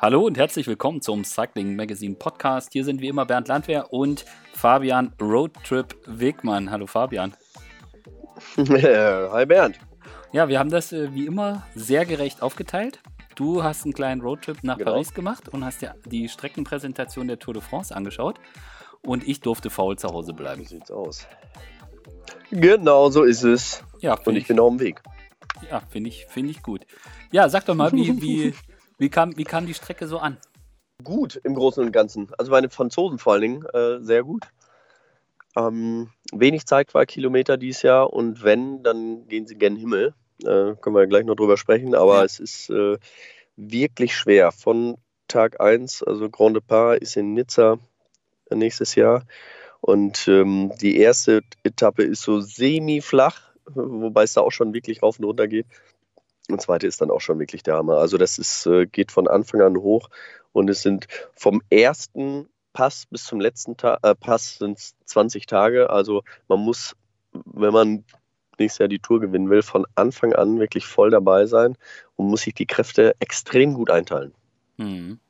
Hallo und herzlich willkommen zum Cycling Magazine Podcast. Hier sind wie immer Bernd Landwehr und Fabian Roadtrip Wegmann. Hallo Fabian. Hi Bernd. Ja, wir haben das äh, wie immer sehr gerecht aufgeteilt. Du hast einen kleinen Roadtrip nach genau. Paris gemacht und hast dir die Streckenpräsentation der Tour de France angeschaut. Und ich durfte faul zu Hause bleiben. So sieht's aus. Genau so ist es. Ja, und ich, ich bin auf dem Weg. Ja, finde ich, find ich gut. Ja, sag doch mal, wie, wie, wie, kam, wie kam die Strecke so an? Gut im Großen und Ganzen. Also meine Franzosen vor allen Dingen äh, sehr gut. Ähm, wenig Zeitfahrkilometer dieses Jahr und wenn, dann gehen sie gen Himmel. Äh, können wir gleich noch drüber sprechen, aber ja. es ist äh, wirklich schwer. Von Tag 1, also Grand Depart ist in Nizza nächstes Jahr. Und ähm, die erste Etappe ist so semi-flach, wobei es da auch schon wirklich rauf und runter geht. Und zweite ist dann auch schon wirklich der Hammer. Also das ist, äh, geht von Anfang an hoch und es sind vom ersten Pass bis zum letzten Ta äh, Pass sind 20 Tage. Also man muss, wenn man nächstes Jahr die Tour gewinnen will, von Anfang an wirklich voll dabei sein und muss sich die Kräfte extrem gut einteilen. Mhm.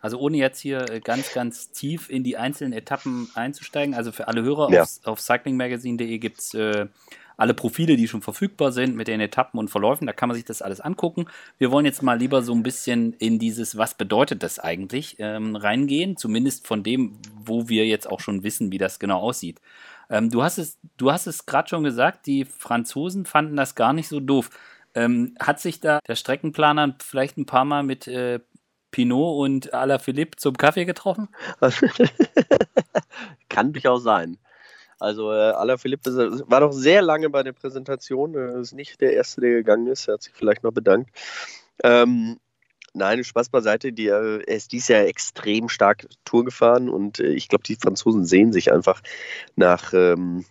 Also ohne jetzt hier äh, ganz, ganz tief in die einzelnen Etappen einzusteigen, also für alle Hörer ja. auf, auf cyclingmagazine.de gibt es äh, alle Profile, die schon verfügbar sind mit den Etappen und Verläufen. Da kann man sich das alles angucken. Wir wollen jetzt mal lieber so ein bisschen in dieses, was bedeutet das eigentlich, ähm, reingehen. Zumindest von dem, wo wir jetzt auch schon wissen, wie das genau aussieht. Ähm, du hast es, du hast es gerade schon gesagt, die Franzosen fanden das gar nicht so doof. Ähm, hat sich da der Streckenplaner vielleicht ein paar Mal mit äh, Pinot und Alaphilippe zum Kaffee getroffen? Kann durchaus sein. Also äh, Alaphilippe war doch sehr lange bei der Präsentation. Er ist nicht der Erste, der gegangen ist. Er hat sich vielleicht noch bedankt. Ähm, nein, Spaß beiseite. Die, äh, er ist dieses Jahr extrem stark Tour gefahren und äh, ich glaube, die Franzosen sehen sich einfach nach, ähm,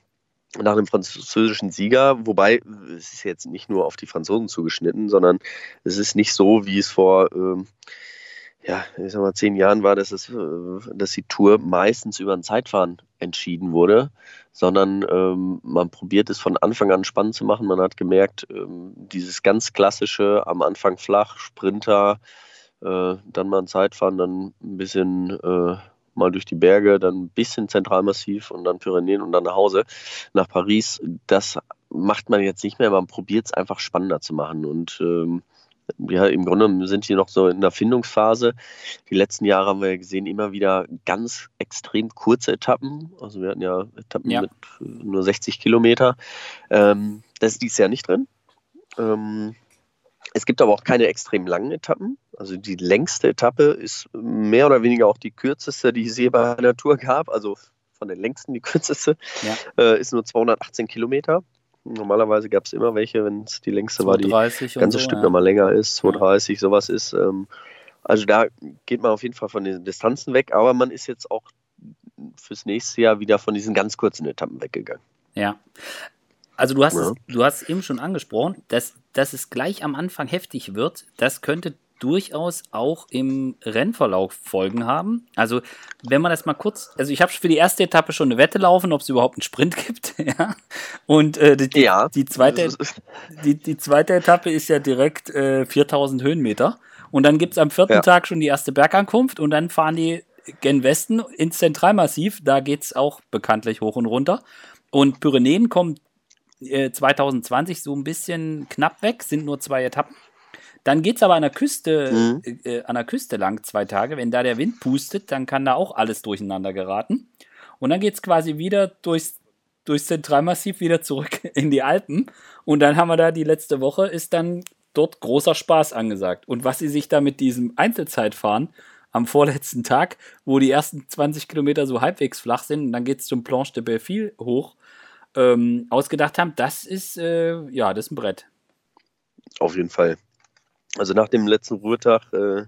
nach einem französischen Sieger. Wobei es ist jetzt nicht nur auf die Franzosen zugeschnitten, sondern es ist nicht so, wie es vor. Ähm, ja, ich sag mal, zehn Jahren war, dass, es, dass die Tour meistens über ein Zeitfahren entschieden wurde, sondern ähm, man probiert es von Anfang an spannend zu machen. Man hat gemerkt, ähm, dieses ganz klassische, am Anfang flach, Sprinter, äh, dann mal ein Zeitfahren, dann ein bisschen äh, mal durch die Berge, dann ein bisschen Zentralmassiv und dann Pyrenäen und dann nach Hause, nach Paris. Das macht man jetzt nicht mehr, man probiert es einfach spannender zu machen und ähm, ja, im Grunde sind die noch so in der Findungsphase. Die letzten Jahre haben wir gesehen, immer wieder ganz extrem kurze Etappen. Also wir hatten ja Etappen ja. mit nur 60 Kilometer. Ähm, das ist dieses Jahr nicht drin. Ähm, es gibt aber auch keine extrem langen Etappen. Also die längste Etappe ist mehr oder weniger auch die kürzeste, die es je bei einer Tour gab. Also von den längsten die kürzeste. Ja. Äh, ist nur 218 Kilometer. Normalerweise gab es immer welche, wenn es die längste war, die ganze so, Stück ja. nochmal länger ist, 230, sowas ist. Ähm, also da geht man auf jeden Fall von den Distanzen weg, aber man ist jetzt auch fürs nächste Jahr wieder von diesen ganz kurzen Etappen weggegangen. Ja. Also du hast, ja. es, du hast eben schon angesprochen, dass, dass es gleich am Anfang heftig wird. Das könnte durchaus auch im Rennverlauf Folgen haben. Also, wenn man das mal kurz, also ich habe für die erste Etappe schon eine Wette laufen, ob es überhaupt einen Sprint gibt. ja. Und äh, die, ja. die, zweite, die, die zweite Etappe ist ja direkt äh, 4000 Höhenmeter. Und dann gibt es am vierten ja. Tag schon die erste Bergankunft und dann fahren die gen Westen ins Zentralmassiv. Da geht es auch bekanntlich hoch und runter. Und Pyrenäen kommen äh, 2020 so ein bisschen knapp weg, sind nur zwei Etappen. Dann geht es aber an der Küste, mhm. äh, an der Küste lang zwei Tage. Wenn da der Wind pustet, dann kann da auch alles durcheinander geraten. Und dann geht es quasi wieder durchs, durchs Zentralmassiv wieder zurück in die Alpen. Und dann haben wir da die letzte Woche, ist dann dort großer Spaß angesagt. Und was sie sich da mit diesem Einzelzeitfahren am vorletzten Tag, wo die ersten 20 Kilometer so halbwegs flach sind und dann geht es zum Planche de Belleville hoch, ähm, ausgedacht haben, das ist, äh, ja, das ist ein Brett. Auf jeden Fall. Also nach dem letzten Ruhetag äh,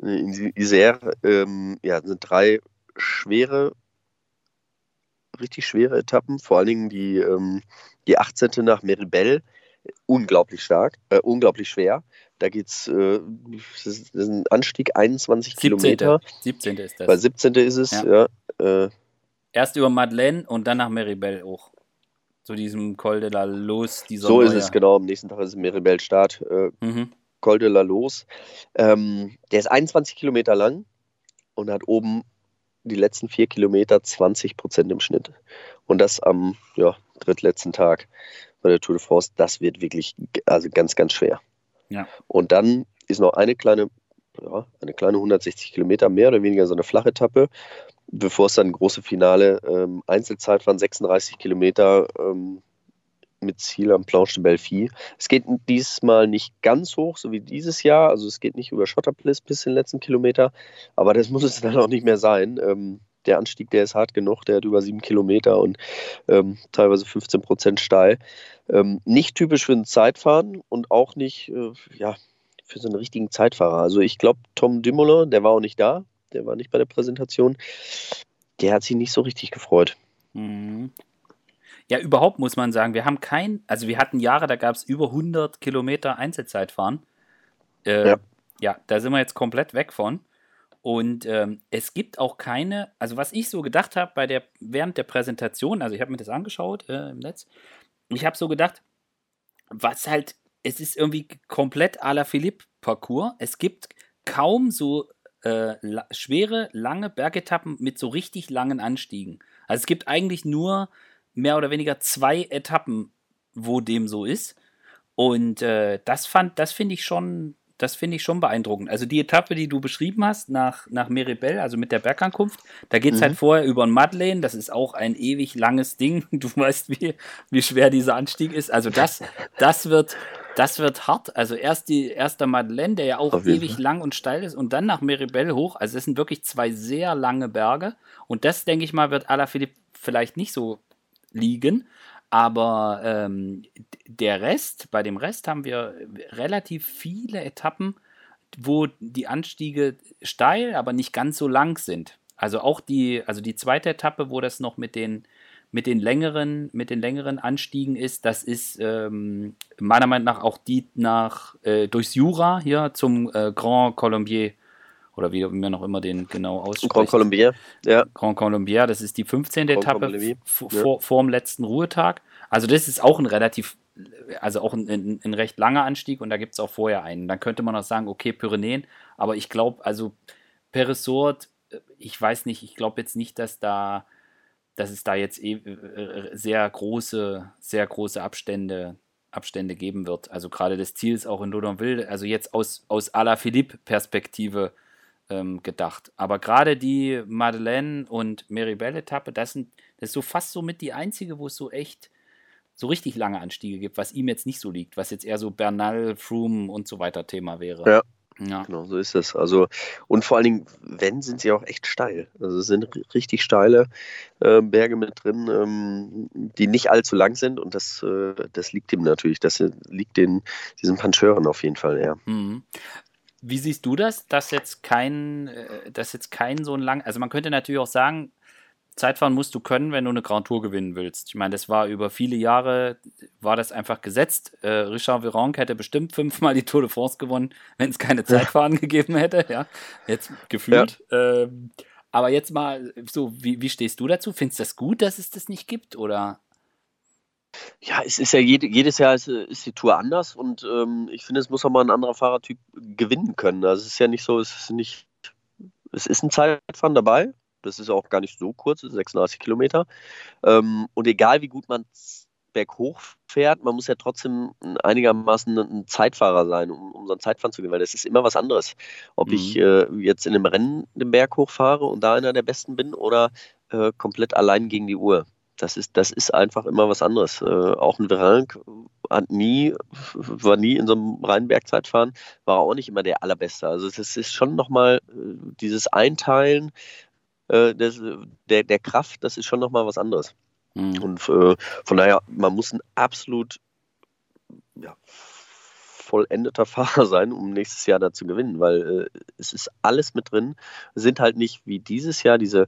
in Isère ähm, ja, sind drei schwere, richtig schwere Etappen, vor allen Dingen die, ähm, die 18. nach Meribel, unglaublich stark, äh, unglaublich schwer. Da geht es, äh, das ist ein Anstieg 21 17. Kilometer. 17. ist das. Bei 17. ist es, ja. ja äh, Erst über Madeleine und dann nach Meribel hoch. Zu diesem Col de la Luz. so ist es, genau. Am nächsten Tag ist es Meribel Start. Äh, mhm Col de la Los. Ähm, der ist 21 Kilometer lang und hat oben die letzten vier Kilometer 20 Prozent im Schnitt. Und das am ja, drittletzten Tag bei der Tour de France. Das wird wirklich also ganz, ganz schwer. Ja. Und dann ist noch eine kleine, ja, eine kleine 160 Kilometer, mehr oder weniger so eine flache Etappe, bevor es dann große Finale ähm, Einzelzeit waren, 36 Kilometer ähm, mit Ziel am Planche de Belfi. Es geht diesmal nicht ganz hoch, so wie dieses Jahr. Also es geht nicht über Schotterpliss bis den letzten Kilometer, aber das muss es dann auch nicht mehr sein. Ähm, der Anstieg, der ist hart genug, der hat über sieben Kilometer und ähm, teilweise 15 Prozent steil. Ähm, nicht typisch für ein Zeitfahren und auch nicht äh, ja, für so einen richtigen Zeitfahrer. Also ich glaube, Tom Dumoulin, der war auch nicht da, der war nicht bei der Präsentation, der hat sich nicht so richtig gefreut. Mhm. Ja, überhaupt muss man sagen, wir haben kein, also wir hatten Jahre, da gab es über 100 Kilometer Einzelzeitfahren. Äh, ja. ja, da sind wir jetzt komplett weg von. Und ähm, es gibt auch keine, also was ich so gedacht habe bei der, während der Präsentation, also ich habe mir das angeschaut äh, im Netz, ich habe so gedacht, was halt, es ist irgendwie komplett à la Philippe-Parcours. Es gibt kaum so äh, la schwere, lange Bergetappen mit so richtig langen Anstiegen. Also es gibt eigentlich nur mehr oder weniger zwei Etappen, wo dem so ist. Und äh, das fand, das finde ich schon, das finde ich schon beeindruckend. Also die Etappe, die du beschrieben hast nach, nach Meribel, also mit der Bergankunft, da geht es halt mhm. halt vorher über ein Madeleine, das ist auch ein ewig langes Ding. Du weißt, wie, wie schwer dieser Anstieg ist. Also das, das wird, das wird hart. Also erst die erste Madeleine, der ja auch ewig lang und steil ist, und dann nach Meribel hoch. Also das sind wirklich zwei sehr lange Berge. Und das, denke ich mal, wird Alaphilippe vielleicht nicht so liegen. Aber ähm, der Rest, bei dem Rest haben wir relativ viele Etappen, wo die Anstiege steil, aber nicht ganz so lang sind. Also auch die, also die zweite Etappe, wo das noch mit den, mit den längeren, mit den längeren Anstiegen ist, das ist ähm, meiner Meinung nach auch die nach äh, durchs Jura hier zum äh, Grand Colombier oder wie man noch immer den genau ausspricht. Grand Colombier, ja. Grand Colombier, das ist die 15. Grand Etappe vor, vor dem letzten Ruhetag. Also das ist auch ein relativ, also auch ein, ein, ein recht langer Anstieg und da gibt es auch vorher einen. Dann könnte man auch sagen, okay, Pyrenäen, aber ich glaube, also Peresort, ich weiß nicht, ich glaube jetzt nicht, dass da, dass es da jetzt e, äh, sehr große, sehr große Abstände Abstände geben wird. Also gerade das Ziel ist auch in Dodonville, also jetzt aus, aus Ala Philippe-Perspektive ähm, gedacht. Aber gerade die Madeleine und Meribel-Etappe, das, das ist so fast so mit die einzige, wo es so echt so richtig lange Anstiege gibt, was ihm jetzt nicht so liegt, was jetzt eher so Bernal, Froome und so weiter Thema wäre. Ja. Ja. Genau, so ist es. Also, und vor allen Dingen, wenn, sind sie auch echt steil. Also es sind richtig steile äh, Berge mit drin, ähm, die nicht allzu lang sind und das, äh, das liegt ihm natürlich. Das liegt den, diesen Pancheuren auf jeden Fall, ja. Mhm. Wie siehst du das, dass jetzt kein, äh, dass jetzt kein so ein lang, also man könnte natürlich auch sagen, Zeitfahren musst du können, wenn du eine Grand Tour gewinnen willst. Ich meine, das war über viele Jahre, war das einfach gesetzt. Äh, Richard Virenque hätte bestimmt fünfmal die Tour de France gewonnen, wenn es keine Zeitfahren ja. gegeben hätte, ja. Jetzt gefühlt. Ja. Ähm, aber jetzt mal so, wie, wie stehst du dazu? Findest du das gut, dass es das nicht gibt? Oder? Ja, es ist ja jede, jedes Jahr ist, ist, die Tour anders und ähm, ich finde, es muss auch mal ein anderer Fahrertyp gewinnen können. Also es ist ja nicht so, es ist nicht, es ist ein Zeitfahren dabei. Das ist auch gar nicht so kurz, 36 Kilometer. Ähm, und egal wie gut man berghoch fährt, man muss ja trotzdem einigermaßen ein Zeitfahrer sein, um, um so ein Zeitfahren zu gewinnen, weil das ist immer was anderes. Ob mhm. ich äh, jetzt in einem Rennen den Berg hochfahre und da einer der Besten bin oder äh, komplett allein gegen die Uhr das ist, das ist einfach immer was anderes. Äh, auch ein Verank hat nie, war nie in so einem reinen Bergzeitfahren, war auch nicht immer der allerbeste. Also das ist schon nochmal äh, dieses Einteilen äh, des, der, der Kraft, das ist schon nochmal was anderes. Mhm. Und äh, von daher, man muss ein absolut ja, vollendeter Fahrer sein, um nächstes Jahr da zu gewinnen, weil äh, es ist alles mit drin. Sind halt nicht wie dieses Jahr diese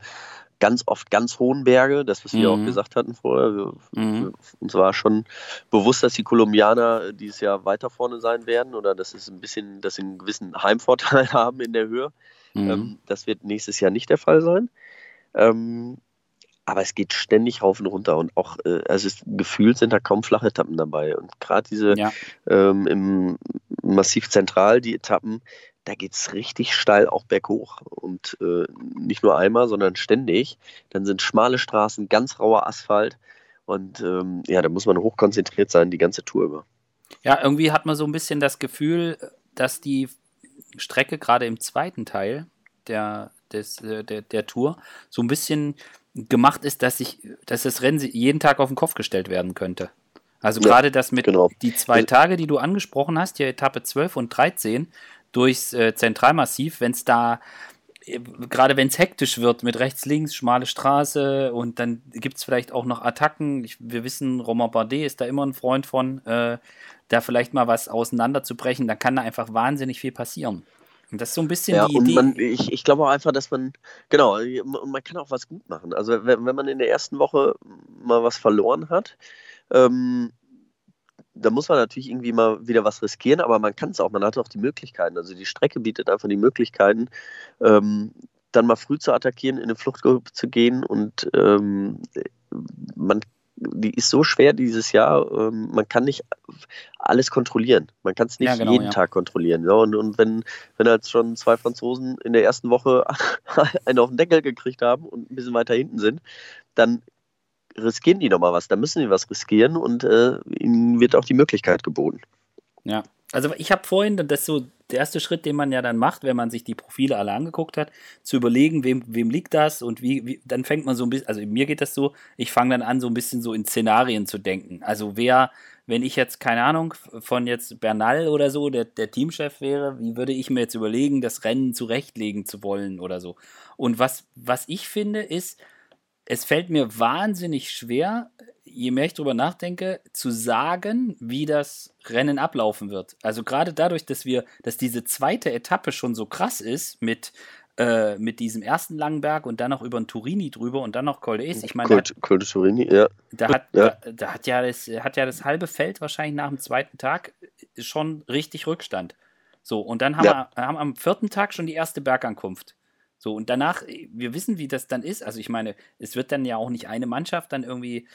ganz oft ganz hohen Berge, das, was wir auch mhm. gesagt hatten vorher. Wir, mhm. Uns war schon bewusst, dass die Kolumbianer dieses Jahr weiter vorne sein werden oder dass es ein bisschen, dass sie einen gewissen Heimvorteil haben in der Höhe. Mhm. Ähm, das wird nächstes Jahr nicht der Fall sein. Ähm, aber es geht ständig rauf und runter und auch, äh, also es, gefühlt sind da kaum flache Etappen dabei. Und gerade diese ja. ähm, im massiv zentral, die Etappen. Da geht es richtig steil auch berghoch. Und äh, nicht nur einmal, sondern ständig. Dann sind schmale Straßen, ganz rauer Asphalt. Und ähm, ja, da muss man hochkonzentriert sein, die ganze Tour über. Ja, irgendwie hat man so ein bisschen das Gefühl, dass die Strecke gerade im zweiten Teil der, des, äh, der, der Tour so ein bisschen gemacht ist, dass ich, dass das Rennen jeden Tag auf den Kopf gestellt werden könnte. Also ja, gerade das mit genau. die zwei also Tage, die du angesprochen hast, die Etappe 12 und 13 durchs äh, Zentralmassiv, wenn es da äh, gerade wenn es hektisch wird mit rechts, links, schmale Straße und dann gibt es vielleicht auch noch Attacken. Ich, wir wissen, Romain Bardet ist da immer ein Freund von, äh, da vielleicht mal was auseinanderzubrechen, dann kann da einfach wahnsinnig viel passieren. Und das ist so ein bisschen ja, die Idee. Man, ich, ich glaube auch einfach, dass man, genau, und man kann auch was gut machen. Also wenn, wenn man in der ersten Woche mal was verloren hat, ähm, da muss man natürlich irgendwie mal wieder was riskieren, aber man kann es auch, man hat auch die Möglichkeiten. Also die Strecke bietet einfach die Möglichkeiten, ähm, dann mal früh zu attackieren, in eine Fluchtgruppe zu gehen und ähm, man die ist so schwer dieses Jahr, ähm, man kann nicht alles kontrollieren. Man kann es nicht ja, genau, jeden ja. Tag kontrollieren. Ja, und, und wenn, wenn jetzt schon zwei Franzosen in der ersten Woche einen auf den Deckel gekriegt haben und ein bisschen weiter hinten sind, dann riskieren die nochmal was. Da müssen die was riskieren und äh, ihnen wird auch die Möglichkeit geboten. Ja, also ich habe vorhin, das ist so der erste Schritt, den man ja dann macht, wenn man sich die Profile alle angeguckt hat, zu überlegen, wem, wem liegt das und wie, wie, dann fängt man so ein bisschen, also mir geht das so, ich fange dann an, so ein bisschen so in Szenarien zu denken. Also wer, wenn ich jetzt, keine Ahnung, von jetzt Bernal oder so, der, der Teamchef wäre, wie würde ich mir jetzt überlegen, das Rennen zurechtlegen zu wollen oder so. Und was, was ich finde, ist, es fällt mir wahnsinnig schwer, je mehr ich drüber nachdenke, zu sagen, wie das Rennen ablaufen wird. Also gerade dadurch, dass wir, dass diese zweite Etappe schon so krass ist mit äh, mit diesem ersten langen Berg und dann noch über den Turini drüber und dann noch Col d'Ace. Ich meine, Col de Turini, ja. Da hat, ja. Da, da, hat ja das hat ja das halbe Feld wahrscheinlich nach dem zweiten Tag schon richtig Rückstand. So und dann haben ja. wir haben am vierten Tag schon die erste Bergankunft. So, und danach, wir wissen, wie das dann ist. Also ich meine, es wird dann ja auch nicht eine Mannschaft dann irgendwie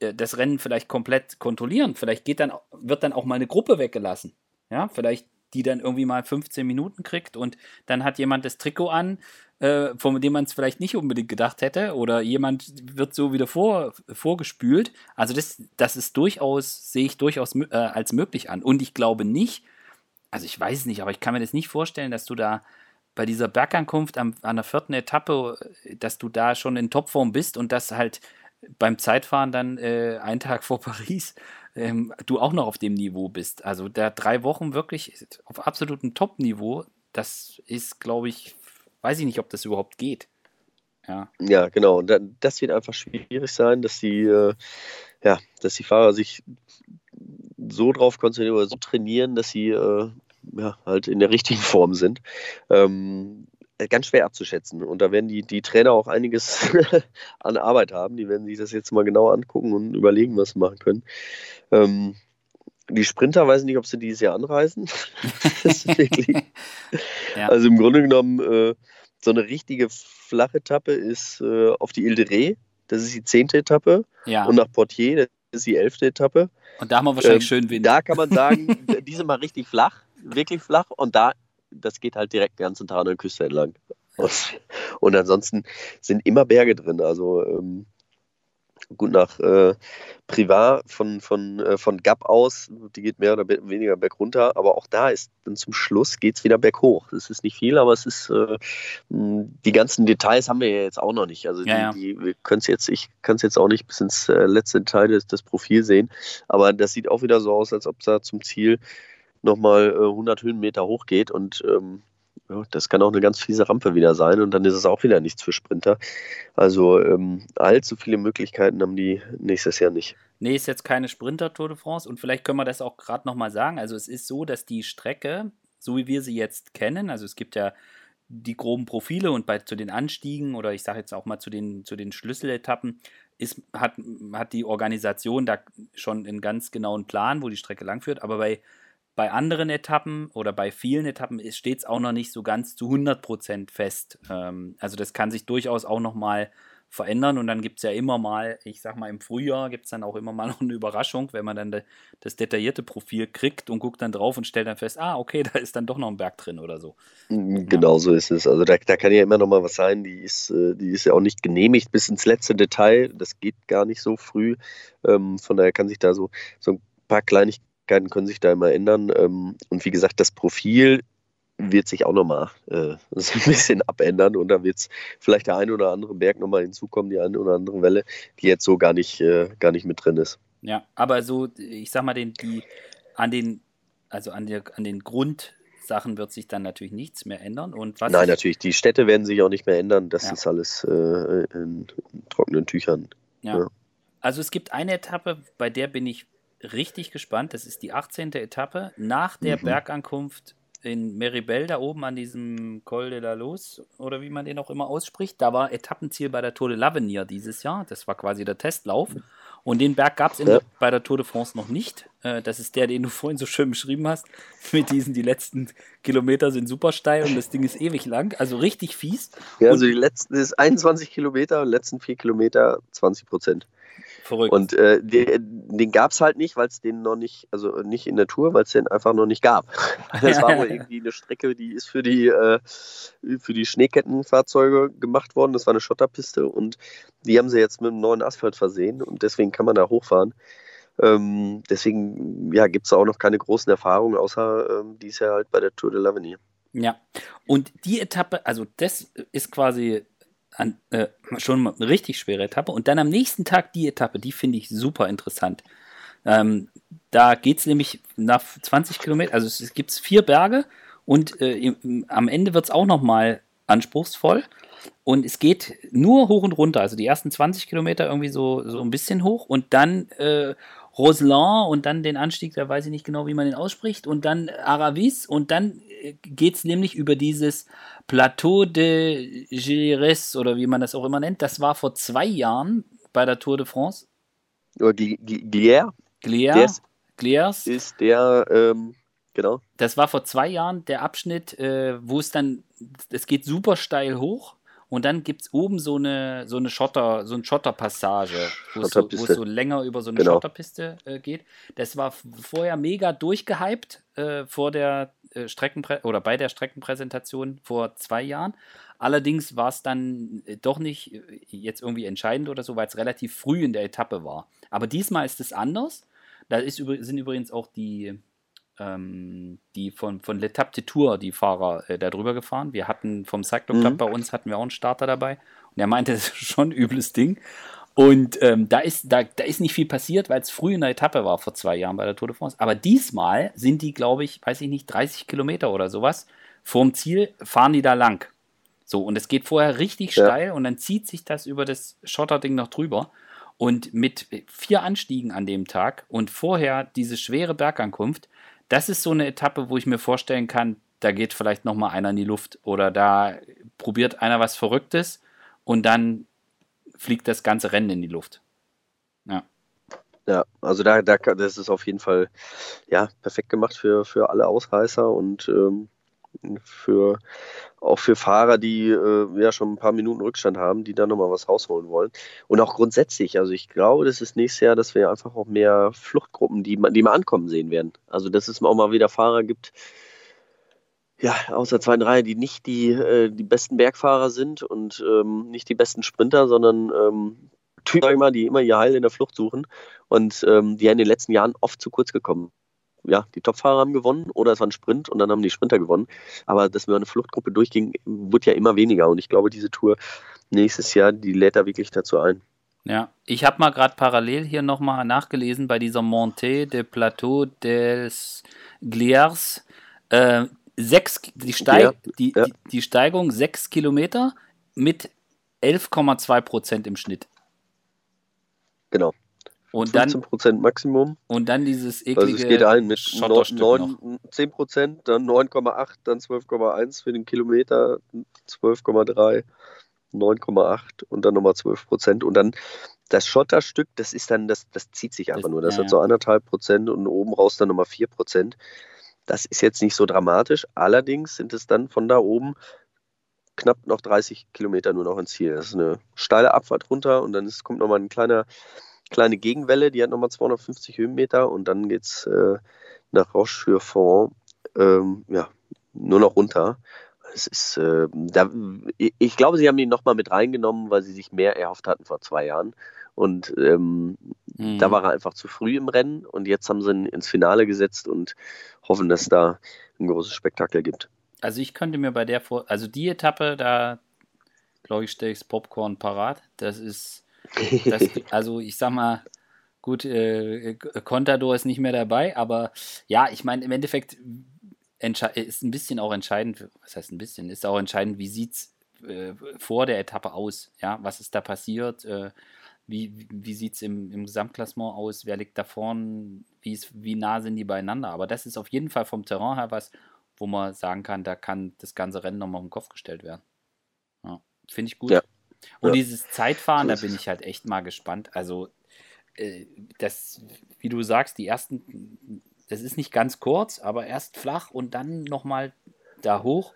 äh, das Rennen vielleicht komplett kontrollieren. Vielleicht geht dann, wird dann auch mal eine Gruppe weggelassen. Ja, vielleicht die dann irgendwie mal 15 Minuten kriegt und dann hat jemand das Trikot an, äh, von dem man es vielleicht nicht unbedingt gedacht hätte, oder jemand wird so wieder vor, vorgespült. Also das, das ist durchaus, sehe ich durchaus äh, als möglich an. Und ich glaube nicht, also ich weiß es nicht, aber ich kann mir das nicht vorstellen, dass du da bei dieser Bergankunft am, an der vierten Etappe, dass du da schon in Topform bist und dass halt beim Zeitfahren dann äh, einen Tag vor Paris ähm, du auch noch auf dem Niveau bist. Also da drei Wochen wirklich auf absolutem Top-Niveau, das ist, glaube ich, weiß ich nicht, ob das überhaupt geht. Ja, ja genau. Das wird einfach schwierig sein, dass die, äh, ja, dass die Fahrer sich so drauf konzentrieren oder so trainieren, dass sie äh, ja, halt in der richtigen Form sind. Ähm, äh, ganz schwer abzuschätzen. Und da werden die, die Trainer auch einiges an Arbeit haben. Die werden sich das jetzt mal genau angucken und überlegen, was sie machen können. Ähm, die Sprinter weiß ich nicht, ob sie dieses Jahr anreisen. ja. Also im Grunde genommen, äh, so eine richtige flache Etappe ist äh, auf die Ile de Ré. Das ist die zehnte Etappe. Ja. Und nach Portier, das ist die elfte Etappe. Und da haben wir wahrscheinlich ähm, schön Wind. Da kann man sagen, diese mal richtig flach, wirklich flach. Und da das geht halt direkt den ganzen Tag an der Küste entlang. Und ansonsten sind immer Berge drin. Also ähm, gut nach äh, Privat von, von, äh, von Gap aus, die geht mehr oder weniger bergunter, aber auch da ist dann zum Schluss geht es wieder berghoch. Das ist nicht viel, aber es ist äh, die ganzen Details haben wir ja jetzt auch noch nicht. Also ja, die, die, wir können es jetzt, ich kann es jetzt auch nicht bis ins äh, letzte Detail des, des Profils sehen, aber das sieht auch wieder so aus, als ob es da zum Ziel nochmal äh, 100 Höhenmeter hochgeht und ähm, ja, das kann auch eine ganz fiese Rampe wieder sein und dann ist es auch wieder nichts für Sprinter. Also ähm, allzu viele Möglichkeiten haben die nächstes Jahr nicht. Nee, ist jetzt keine Sprinter-Tour de France und vielleicht können wir das auch gerade nochmal sagen. Also es ist so, dass die Strecke, so wie wir sie jetzt kennen, also es gibt ja die groben Profile und bei zu den Anstiegen oder ich sage jetzt auch mal zu den, zu den Schlüsseletappen ist, hat, hat die Organisation da schon einen ganz genauen Plan, wo die Strecke langführt. Aber bei bei anderen Etappen oder bei vielen Etappen steht es auch noch nicht so ganz zu 100% fest. Ähm, also das kann sich durchaus auch noch mal verändern. Und dann gibt es ja immer mal, ich sag mal, im Frühjahr gibt es dann auch immer mal noch eine Überraschung, wenn man dann de, das detaillierte Profil kriegt und guckt dann drauf und stellt dann fest, ah, okay, da ist dann doch noch ein Berg drin oder so. Mhm, genau so ist es. Also da, da kann ja immer noch mal was sein, die ist, äh, die ist ja auch nicht genehmigt bis ins letzte Detail. Das geht gar nicht so früh. Ähm, von daher kann sich da so, so ein paar Kleinigkeiten können sich da immer ändern. Ähm, und wie gesagt, das Profil wird sich auch nochmal äh, so ein bisschen abändern und dann wird es vielleicht der eine oder andere Berg nochmal hinzukommen, die eine oder andere Welle, die jetzt so gar nicht, äh, gar nicht mit drin ist. Ja, aber so, ich sag mal, den, die, an den, also an, der, an den Grundsachen wird sich dann natürlich nichts mehr ändern. Und was Nein, natürlich, die Städte werden sich auch nicht mehr ändern. Das ja. ist alles äh, in, in, trockenen Tüchern. Ja. ja. Also es gibt eine Etappe, bei der bin ich richtig gespannt. Das ist die 18. Etappe. Nach der mhm. Bergankunft in Meribel, da oben an diesem Col de la Luz, oder wie man den auch immer ausspricht, da war Etappenziel bei der Tour de l'Avenir dieses Jahr. Das war quasi der Testlauf. Und den Berg gab es ja. bei der Tour de France noch nicht. Äh, das ist der, den du vorhin so schön beschrieben hast. Mit diesen, die letzten Kilometer sind super steil und das Ding ist ewig lang. Also richtig fies. Ja, also die letzten ist 21 Kilometer und letzten vier Kilometer 20 Prozent. Verrückt. Und äh, den, den gab es halt nicht, weil es den noch nicht, also nicht in der Tour, weil es den einfach noch nicht gab. Das war wohl irgendwie eine Strecke, die ist für die, äh, für die Schneekettenfahrzeuge gemacht worden. Das war eine Schotterpiste und die haben sie jetzt mit einem neuen Asphalt versehen und deswegen kann man da hochfahren. Ähm, deswegen ja, gibt es auch noch keine großen Erfahrungen, außer ähm, dies Jahr halt bei der Tour de l'Avenir. Ja, und die Etappe, also das ist quasi an, äh, schon eine richtig schwere Etappe. Und dann am nächsten Tag die Etappe, die finde ich super interessant. Ähm, da geht es nämlich nach 20 Kilometern, also es, es gibt vier Berge und äh, im, am Ende wird es auch nochmal anspruchsvoll. Und es geht nur hoch und runter. Also die ersten 20 Kilometer irgendwie so, so ein bisschen hoch und dann äh, Roselin und dann den Anstieg, da weiß ich nicht genau, wie man den ausspricht, und dann Aravis und dann äh, geht es nämlich über dieses Plateau de Gires oder wie man das auch immer nennt. Das war vor zwei Jahren bei der Tour de France. Oder Glier. Glier. Gliers. Ist der, ähm, genau. Das war vor zwei Jahren der Abschnitt, äh, wo es dann, es geht super steil hoch und dann gibt es oben so eine, so eine Schotter, so eine Schotterpassage, wo es so, so, länger über so eine genau. Schotterpiste äh, geht. Das war vorher mega durchgehypt äh, vor der äh, Streckenprä oder bei der Streckenpräsentation vor zwei Jahren. Allerdings war es dann äh, doch nicht äh, jetzt irgendwie entscheidend oder so, weil es relativ früh in der Etappe war. Aber diesmal ist es anders. Da ist, sind übrigens auch die, die von, von L'Etape de Tour, die Fahrer äh, da drüber gefahren. Wir hatten vom Cyclo Club mhm. bei uns hatten wir auch einen Starter dabei. Und er meinte, das ist schon ein übles Ding. Und ähm, da, ist, da, da ist nicht viel passiert, weil es früh in der Etappe war, vor zwei Jahren bei der Tour de France. Aber diesmal sind die, glaube ich, weiß ich nicht, 30 Kilometer oder sowas vorm Ziel, fahren die da lang. So, und es geht vorher richtig ja. steil und dann zieht sich das über das Schotterding noch drüber. Und mit vier Anstiegen an dem Tag und vorher diese schwere Bergankunft, das ist so eine Etappe, wo ich mir vorstellen kann, da geht vielleicht noch mal einer in die Luft oder da probiert einer was Verrücktes und dann fliegt das ganze Rennen in die Luft. Ja. Ja, also da, da das ist auf jeden Fall ja perfekt gemacht für, für alle Ausreißer und ähm, für auch für Fahrer, die äh, ja schon ein paar Minuten Rückstand haben, die da nochmal was rausholen wollen. Und auch grundsätzlich, also ich glaube, das ist nächstes Jahr, dass wir einfach auch mehr Fluchtgruppen, die, die mal ankommen sehen werden. Also dass es auch mal wieder Fahrer gibt, ja, außer zwei, drei, die nicht die, äh, die besten Bergfahrer sind und ähm, nicht die besten Sprinter, sondern ähm, Typen, mal, die immer ihr Heil in der Flucht suchen und ähm, die ja in den letzten Jahren oft zu kurz gekommen ja, die Topfahrer haben gewonnen oder es war ein Sprint und dann haben die Sprinter gewonnen. Aber dass wir eine Fluchtgruppe durchging, wird ja immer weniger. Und ich glaube, diese Tour nächstes Jahr, die lädt da wirklich dazu ein. Ja, ich habe mal gerade parallel hier nochmal nachgelesen bei dieser Montée de Plateau des Gliers. Äh, sechs, die, Steig, ja, die, ja. Die, die Steigung sechs Kilometer mit 11,2 Prozent im Schnitt. Genau. Und 15 Prozent Maximum. Und dann dieses eklige Also es geht ein mit 9, 10 Prozent, dann 9,8, dann 12,1 für den Kilometer, 12,3, 9,8 und dann nochmal 12 Prozent. Und dann das Schotterstück, das ist dann, das, das zieht sich einfach das, nur. Das ja, hat so anderthalb Prozent und oben raus dann nochmal 4 Prozent. Das ist jetzt nicht so dramatisch. Allerdings sind es dann von da oben knapp noch 30 Kilometer nur noch ins Ziel. Das ist eine steile Abfahrt runter und dann ist, kommt nochmal eine kleine, kleine Gegenwelle, die hat nochmal 250 Höhenmeter und dann geht es äh, nach Roche-sur-Fonds ähm, ja, nur noch runter. Es ist, äh, da, ich glaube, sie haben ihn nochmal mit reingenommen, weil sie sich mehr erhofft hatten vor zwei Jahren. Und ähm, mhm. da war er einfach zu früh im Rennen und jetzt haben sie ihn ins Finale gesetzt und hoffen, dass da ein großes Spektakel gibt. Also ich könnte mir bei der vor, also die Etappe, da glaube ich, stelle ich das Popcorn parat. Das ist, das, also ich sag mal, gut, äh, Contador ist nicht mehr dabei, aber ja, ich meine, im Endeffekt ist ein bisschen auch entscheidend, was heißt ein bisschen, ist auch entscheidend, wie sieht es äh, vor der Etappe aus, ja, was ist da passiert, äh, wie, wie sieht es im, im Gesamtklassement aus, wer liegt da vorne, wie, ist, wie nah sind die beieinander, aber das ist auf jeden Fall vom Terrain her was, wo man sagen kann, da kann das ganze Rennen nochmal auf den Kopf gestellt werden. Ja, Finde ich gut. Ja. Und ja. dieses Zeitfahren, da bin ich halt echt mal gespannt. Also, äh, das, wie du sagst, die ersten, das ist nicht ganz kurz, aber erst flach und dann nochmal da hoch.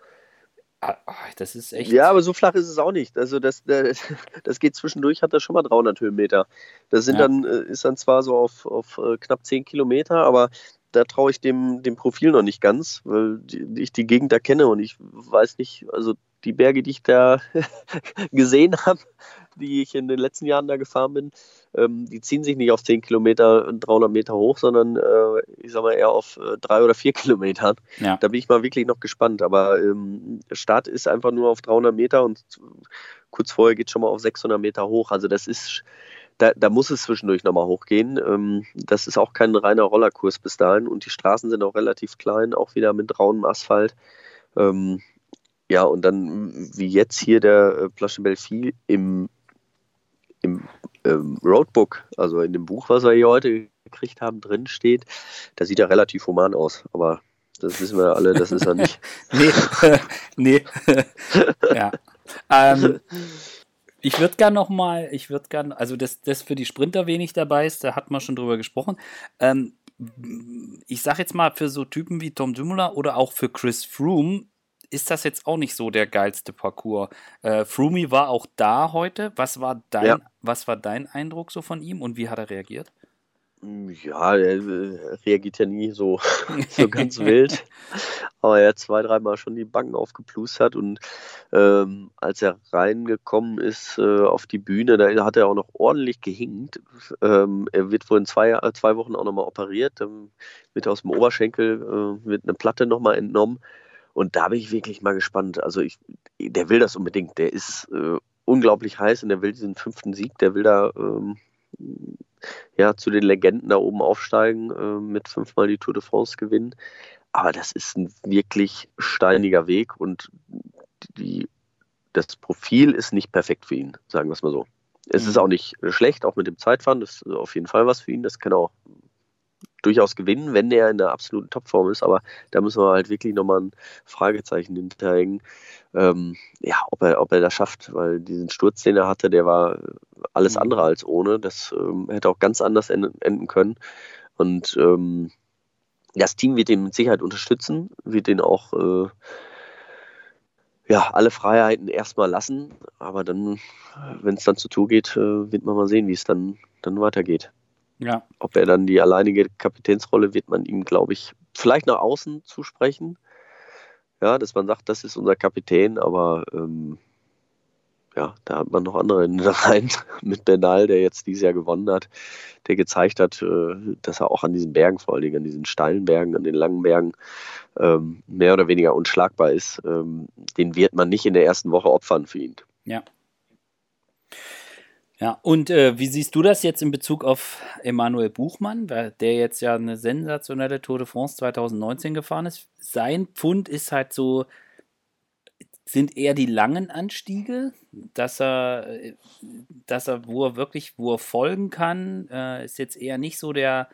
Ah, ah, das ist echt. Ja, aber so flach ist es auch nicht. Also das, das, geht zwischendurch, hat das schon mal 300 Höhenmeter. Das sind ja. dann, äh, ist dann zwar so auf, auf äh, knapp 10 Kilometer, aber da traue ich dem, dem Profil noch nicht ganz, weil ich die Gegend da kenne und ich weiß nicht, also die Berge, die ich da gesehen habe, die ich in den letzten Jahren da gefahren bin, ähm, die ziehen sich nicht auf 10 Kilometer, 300 Meter hoch, sondern äh, ich sag mal eher auf äh, 3 oder 4 Kilometern. Ja. Da bin ich mal wirklich noch gespannt. Aber ähm, Start ist einfach nur auf 300 Meter und kurz vorher geht es schon mal auf 600 Meter hoch. Also das ist da, da muss es zwischendurch nochmal hochgehen. Ähm, das ist auch kein reiner Rollerkurs bis dahin und die Straßen sind auch relativ klein, auch wieder mit rauem Asphalt. Ähm, ja, und dann wie jetzt hier der äh, Plache Belfi im, im ähm, Roadbook, also in dem Buch, was wir hier heute gekriegt haben, drin steht, da sieht er relativ human aus, aber das wissen wir alle, das ist er nicht. nee, nee. ja. Ähm, ich würde gern noch mal, ich würde gern, also das, das für die Sprinter wenig dabei ist, da hat man schon drüber gesprochen. Ähm, ich sag jetzt mal, für so Typen wie Tom Dumoulin oder auch für Chris Froome ist das jetzt auch nicht so der geilste Parcours. Äh, Froome war auch da heute. Was war dein, ja. was war dein Eindruck so von ihm und wie hat er reagiert? Ja, er äh, reagiert ja nie so, so ganz wild. Aber er hat zwei, dreimal schon die Backen aufgeplustert und ähm, als er reingekommen ist äh, auf die Bühne, da hat er auch noch ordentlich gehinkt. Ähm, er wird wohl in zwei, äh, zwei Wochen auch nochmal operiert, ähm, wird aus dem Oberschenkel, äh, wird eine Platte nochmal entnommen. Und da bin ich wirklich mal gespannt. Also ich, der will das unbedingt. Der ist äh, unglaublich heiß und der will diesen fünften Sieg, der will da ähm, ja, zu den Legenden da oben aufsteigen, äh, mit fünfmal die Tour de France gewinnen. Aber das ist ein wirklich steiniger Weg und die, das Profil ist nicht perfekt für ihn, sagen wir es mal so. Es mhm. ist auch nicht schlecht, auch mit dem Zeitfahren, das ist auf jeden Fall was für ihn, das kann auch durchaus gewinnen, wenn er in der absoluten Topform ist. Aber da müssen wir halt wirklich nochmal ein Fragezeichen hinterhängen, ähm, ja, ob er, ob er das schafft, weil diesen Sturz, den er hatte, der war alles mhm. andere als ohne. Das ähm, hätte auch ganz anders enden können. Und ähm, das Team wird ihn mit Sicherheit unterstützen, wird ihn auch äh, ja, alle Freiheiten erstmal lassen. Aber dann, wenn es dann zu Tour geht, äh, wird man mal sehen, wie es dann, dann weitergeht. Ja. Ob er dann die alleinige Kapitänsrolle wird man ihm, glaube ich, vielleicht nach außen zusprechen. Ja, dass man sagt, das ist unser Kapitän, aber ähm, ja, da hat man noch andere in der Reihen mit Bernal, der jetzt dieses Jahr gewonnen hat, der gezeigt hat, äh, dass er auch an diesen Bergen, vor allen Dingen an diesen steilen Bergen, an den langen Bergen, ähm, mehr oder weniger unschlagbar ist. Ähm, den wird man nicht in der ersten Woche opfern für ihn. Ja. Ja, und äh, wie siehst du das jetzt in Bezug auf Emanuel Buchmann, der jetzt ja eine sensationelle Tour de France 2019 gefahren ist? Sein Pfund ist halt so, sind eher die langen Anstiege, dass er, dass er, wo er wirklich, wo er folgen kann, äh, ist jetzt eher nicht so der,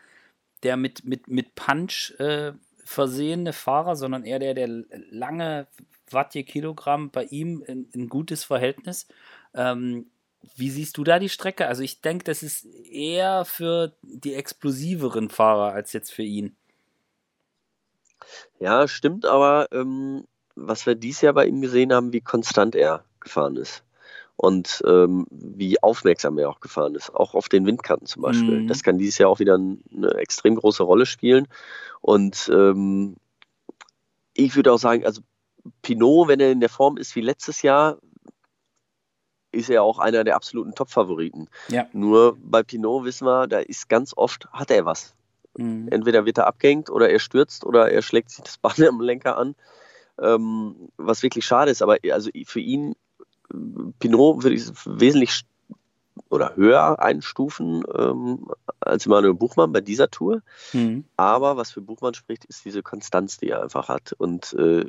der mit, mit, mit Punch äh, versehene Fahrer, sondern eher der, der lange Watt je Kilogramm bei ihm ein gutes Verhältnis. Ähm, wie siehst du da die Strecke? Also ich denke, das ist eher für die explosiveren Fahrer als jetzt für ihn. Ja, stimmt, aber ähm, was wir dieses Jahr bei ihm gesehen haben, wie konstant er gefahren ist und ähm, wie aufmerksam er auch gefahren ist, auch auf den Windkanten zum Beispiel. Mhm. Das kann dieses Jahr auch wieder eine extrem große Rolle spielen. Und ähm, ich würde auch sagen, also Pinot, wenn er in der Form ist wie letztes Jahr, ist er auch einer der absoluten Top-Favoriten. Ja. Nur bei Pinot wissen wir, da ist ganz oft, hat er was. Mhm. Entweder wird er abgehängt oder er stürzt oder er schlägt sich das Bein am Lenker an, ähm, was wirklich schade ist. Aber also für ihn Pinot würde ich wesentlich oder höher einstufen ähm, als Manuel Buchmann bei dieser Tour. Mhm. Aber was für Buchmann spricht, ist diese Konstanz, die er einfach hat und äh,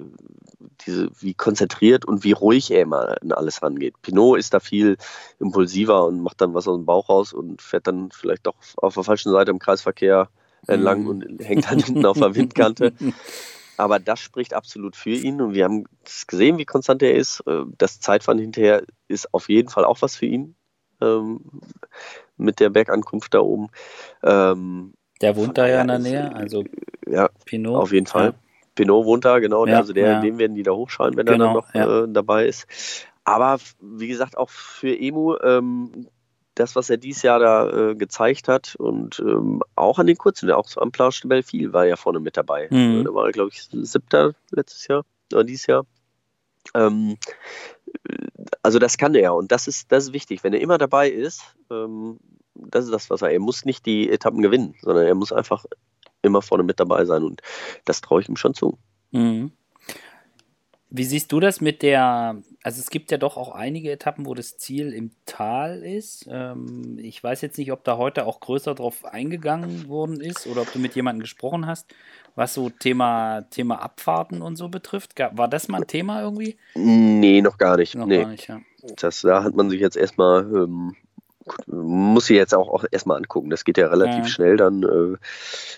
diese, wie konzentriert und wie ruhig er immer in alles rangeht. Pinot ist da viel impulsiver und macht dann was aus dem Bauch raus und fährt dann vielleicht doch auf der falschen Seite im Kreisverkehr entlang mhm. und hängt dann hinten auf der Windkante. Aber das spricht absolut für ihn und wir haben gesehen, wie konstant er ist. Äh, das Zeitfahren hinterher ist auf jeden Fall auch was für ihn ähm, mit der Bergankunft da oben. Ähm, der wohnt da ja in der Nähe, also ja, Pinot. Auf jeden Fall. Ja. Pinot wohnt da, genau. Ja, also der, ja. dem werden die da hochschauen, wenn genau, er dann noch ja. äh, dabei ist. Aber wie gesagt, auch für Emu, ähm, das, was er dieses Jahr da äh, gezeigt hat und ähm, auch an den kurzen, auch so am Planche de Belleville war er vorne mit dabei. Mhm. Da war er, glaube ich, siebter letztes Jahr oder dieses Jahr. Ähm, also das kann er und das ist, das ist wichtig. Wenn er immer dabei ist, ähm, das ist das, was er. Er muss nicht die Etappen gewinnen, sondern er muss einfach immer vorne mit dabei sein und das traue ich ihm schon zu. Mhm. Wie siehst du das mit der, also es gibt ja doch auch einige Etappen, wo das Ziel im Tal ist. Ähm, ich weiß jetzt nicht, ob da heute auch größer drauf eingegangen worden ist oder ob du mit jemandem gesprochen hast, was so Thema, Thema Abfahrten und so betrifft. War das mal ein Thema irgendwie? Nee, noch gar nicht. Noch nee. gar nicht, ja. Das, da hat man sich jetzt erstmal ähm, muss ich jetzt auch, auch erstmal angucken. Das geht ja relativ ja. schnell dann. Äh,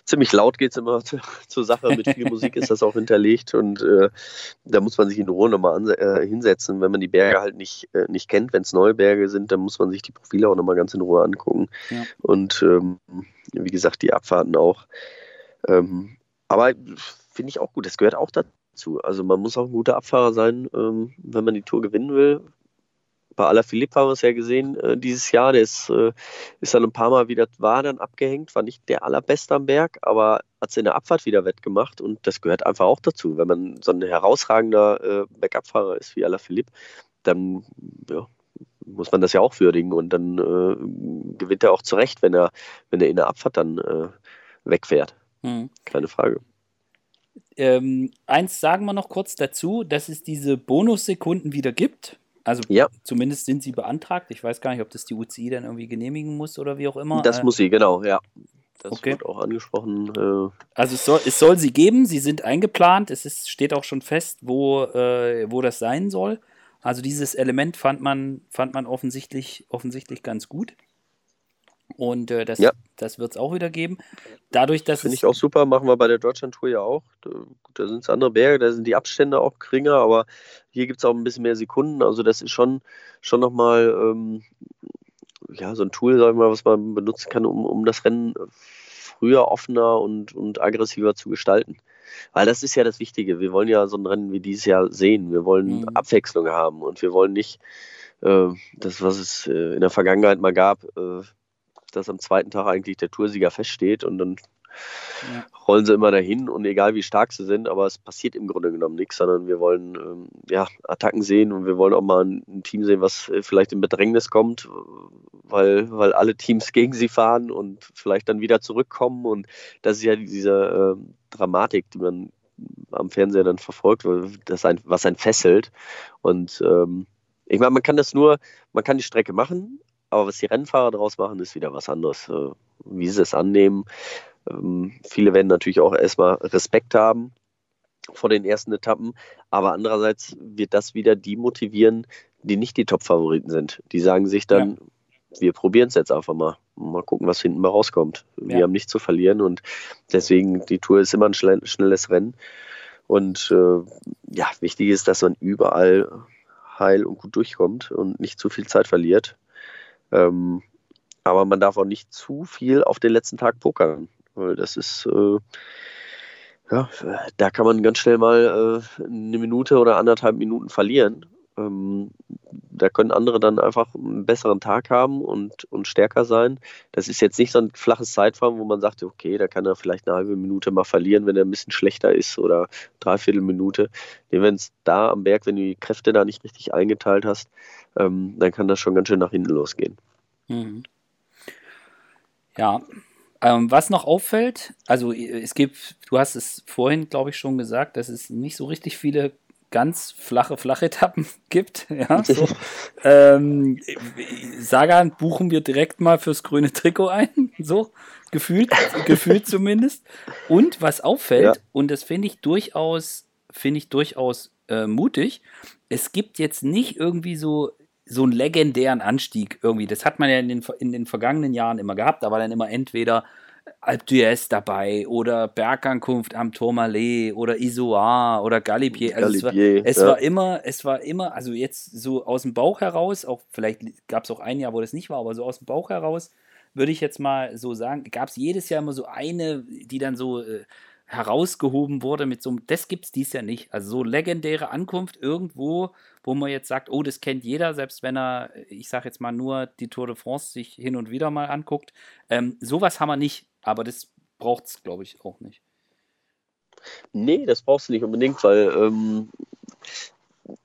ziemlich laut geht es immer zu, zur Sache. Mit viel Musik ist das auch hinterlegt und äh, da muss man sich in Ruhe nochmal äh, hinsetzen. Wenn man die Berge halt nicht, äh, nicht kennt, wenn es neue Berge sind, dann muss man sich die Profile auch nochmal ganz in Ruhe angucken. Ja. Und ähm, wie gesagt, die Abfahrten auch. Ähm, aber finde ich auch gut. Das gehört auch dazu. Also man muss auch ein guter Abfahrer sein, ähm, wenn man die Tour gewinnen will bei Alaphilippe haben wir es ja gesehen äh, dieses Jahr. Der ist, äh, ist dann ein paar Mal wieder, war dann abgehängt, war nicht der allerbeste am Berg, aber hat es in der Abfahrt wieder wettgemacht und das gehört einfach auch dazu. Wenn man so ein herausragender äh, Bergabfahrer ist wie Alaphilippe, dann ja, muss man das ja auch würdigen und dann äh, gewinnt er auch zurecht, wenn er, wenn er in der Abfahrt dann äh, wegfährt. Mhm. Keine Frage. Ähm, eins sagen wir noch kurz dazu, dass es diese Bonussekunden wieder gibt. Also ja. zumindest sind sie beantragt. Ich weiß gar nicht, ob das die UCI dann irgendwie genehmigen muss oder wie auch immer. Das äh, muss sie, genau, ja. Das okay. wird auch angesprochen. Äh. Also es soll, es soll sie geben, sie sind eingeplant, es ist, steht auch schon fest, wo, äh, wo das sein soll. Also dieses Element fand man, fand man offensichtlich, offensichtlich ganz gut. Und äh, das, ja. das wird es auch wieder geben. Dadurch, dass Finde ich auch super, machen wir bei der Deutschland-Tour ja auch. Da, da sind es andere Berge, da sind die Abstände auch geringer, aber hier gibt es auch ein bisschen mehr Sekunden. Also das ist schon, schon nochmal ähm, ja, so ein Tool, sag ich mal, was man benutzen kann, um, um das Rennen früher, offener und, und aggressiver zu gestalten. Weil das ist ja das Wichtige. Wir wollen ja so ein Rennen wie dieses Jahr sehen. Wir wollen mhm. Abwechslung haben und wir wollen nicht äh, das, was es äh, in der Vergangenheit mal gab, äh, dass am zweiten Tag eigentlich der Toursieger feststeht und dann ja. rollen sie immer dahin und egal wie stark sie sind, aber es passiert im Grunde genommen nichts, sondern wir wollen ähm, ja, Attacken sehen und wir wollen auch mal ein, ein, Team sehen, was äh, vielleicht in Bedrängnis kommt, weil, weil alle Teams gegen sie fahren und vielleicht dann wieder zurückkommen und das ist ja diese äh, Dramatik, die man am Fernseher dann verfolgt, das ein, was einen fesselt und ähm, ich meine, man kann das nur, man kann die Strecke machen, aber was die Rennfahrer daraus machen, ist wieder was anderes. Äh, wie sie es annehmen. Ähm, viele werden natürlich auch erstmal Respekt haben vor den ersten Etappen, aber andererseits wird das wieder die motivieren, die nicht die Top-Favoriten sind. Die sagen sich dann, ja. wir probieren es jetzt einfach mal. Mal gucken, was hinten mal rauskommt. Wir haben nichts zu verlieren und deswegen, die Tour ist immer ein schnelles Rennen. Und äh, ja, wichtig ist, dass man überall heil und gut durchkommt und nicht zu viel Zeit verliert. Ähm, aber man darf auch nicht zu viel auf den letzten Tag pokern, weil das ist, äh, ja, da kann man ganz schnell mal äh, eine Minute oder anderthalb Minuten verlieren. Ähm, da können andere dann einfach einen besseren Tag haben und, und stärker sein. Das ist jetzt nicht so ein flaches Zeitfahren, wo man sagt, okay, da kann er vielleicht eine halbe Minute mal verlieren, wenn er ein bisschen schlechter ist oder dreiviertel Minute. Wenn es da am Berg, wenn du die Kräfte da nicht richtig eingeteilt hast, ähm, dann kann das schon ganz schön nach hinten losgehen. Mhm. Ja, ähm, was noch auffällt, also es gibt, du hast es vorhin, glaube ich, schon gesagt, dass es nicht so richtig viele ganz flache Flachetappen gibt. Ja, so. ähm, Sagan buchen wir direkt mal fürs grüne Trikot ein, so gefühlt, gefühlt zumindest. Und was auffällt, ja. und das finde ich durchaus, finde ich durchaus äh, mutig, es gibt jetzt nicht irgendwie so so einen legendären Anstieg irgendwie. Das hat man ja in den, in den vergangenen Jahren immer gehabt. Da war dann immer entweder Alp d'Huez dabei oder Bergankunft am Tourmalet oder Isoar oder Galibier. Also Galibier, es, war, es ja. war immer, es war immer, also jetzt so aus dem Bauch heraus, auch vielleicht gab es auch ein Jahr, wo das nicht war, aber so aus dem Bauch heraus würde ich jetzt mal so sagen, gab es jedes Jahr immer so eine, die dann so äh, herausgehoben wurde mit so einem, das gibt es dies Jahr nicht. Also so legendäre Ankunft irgendwo, wo man jetzt sagt, oh, das kennt jeder, selbst wenn er, ich sage jetzt mal nur die Tour de France sich hin und wieder mal anguckt. Ähm, sowas haben wir nicht, aber das braucht es, glaube ich, auch nicht. Nee, das brauchst du nicht unbedingt, weil ähm,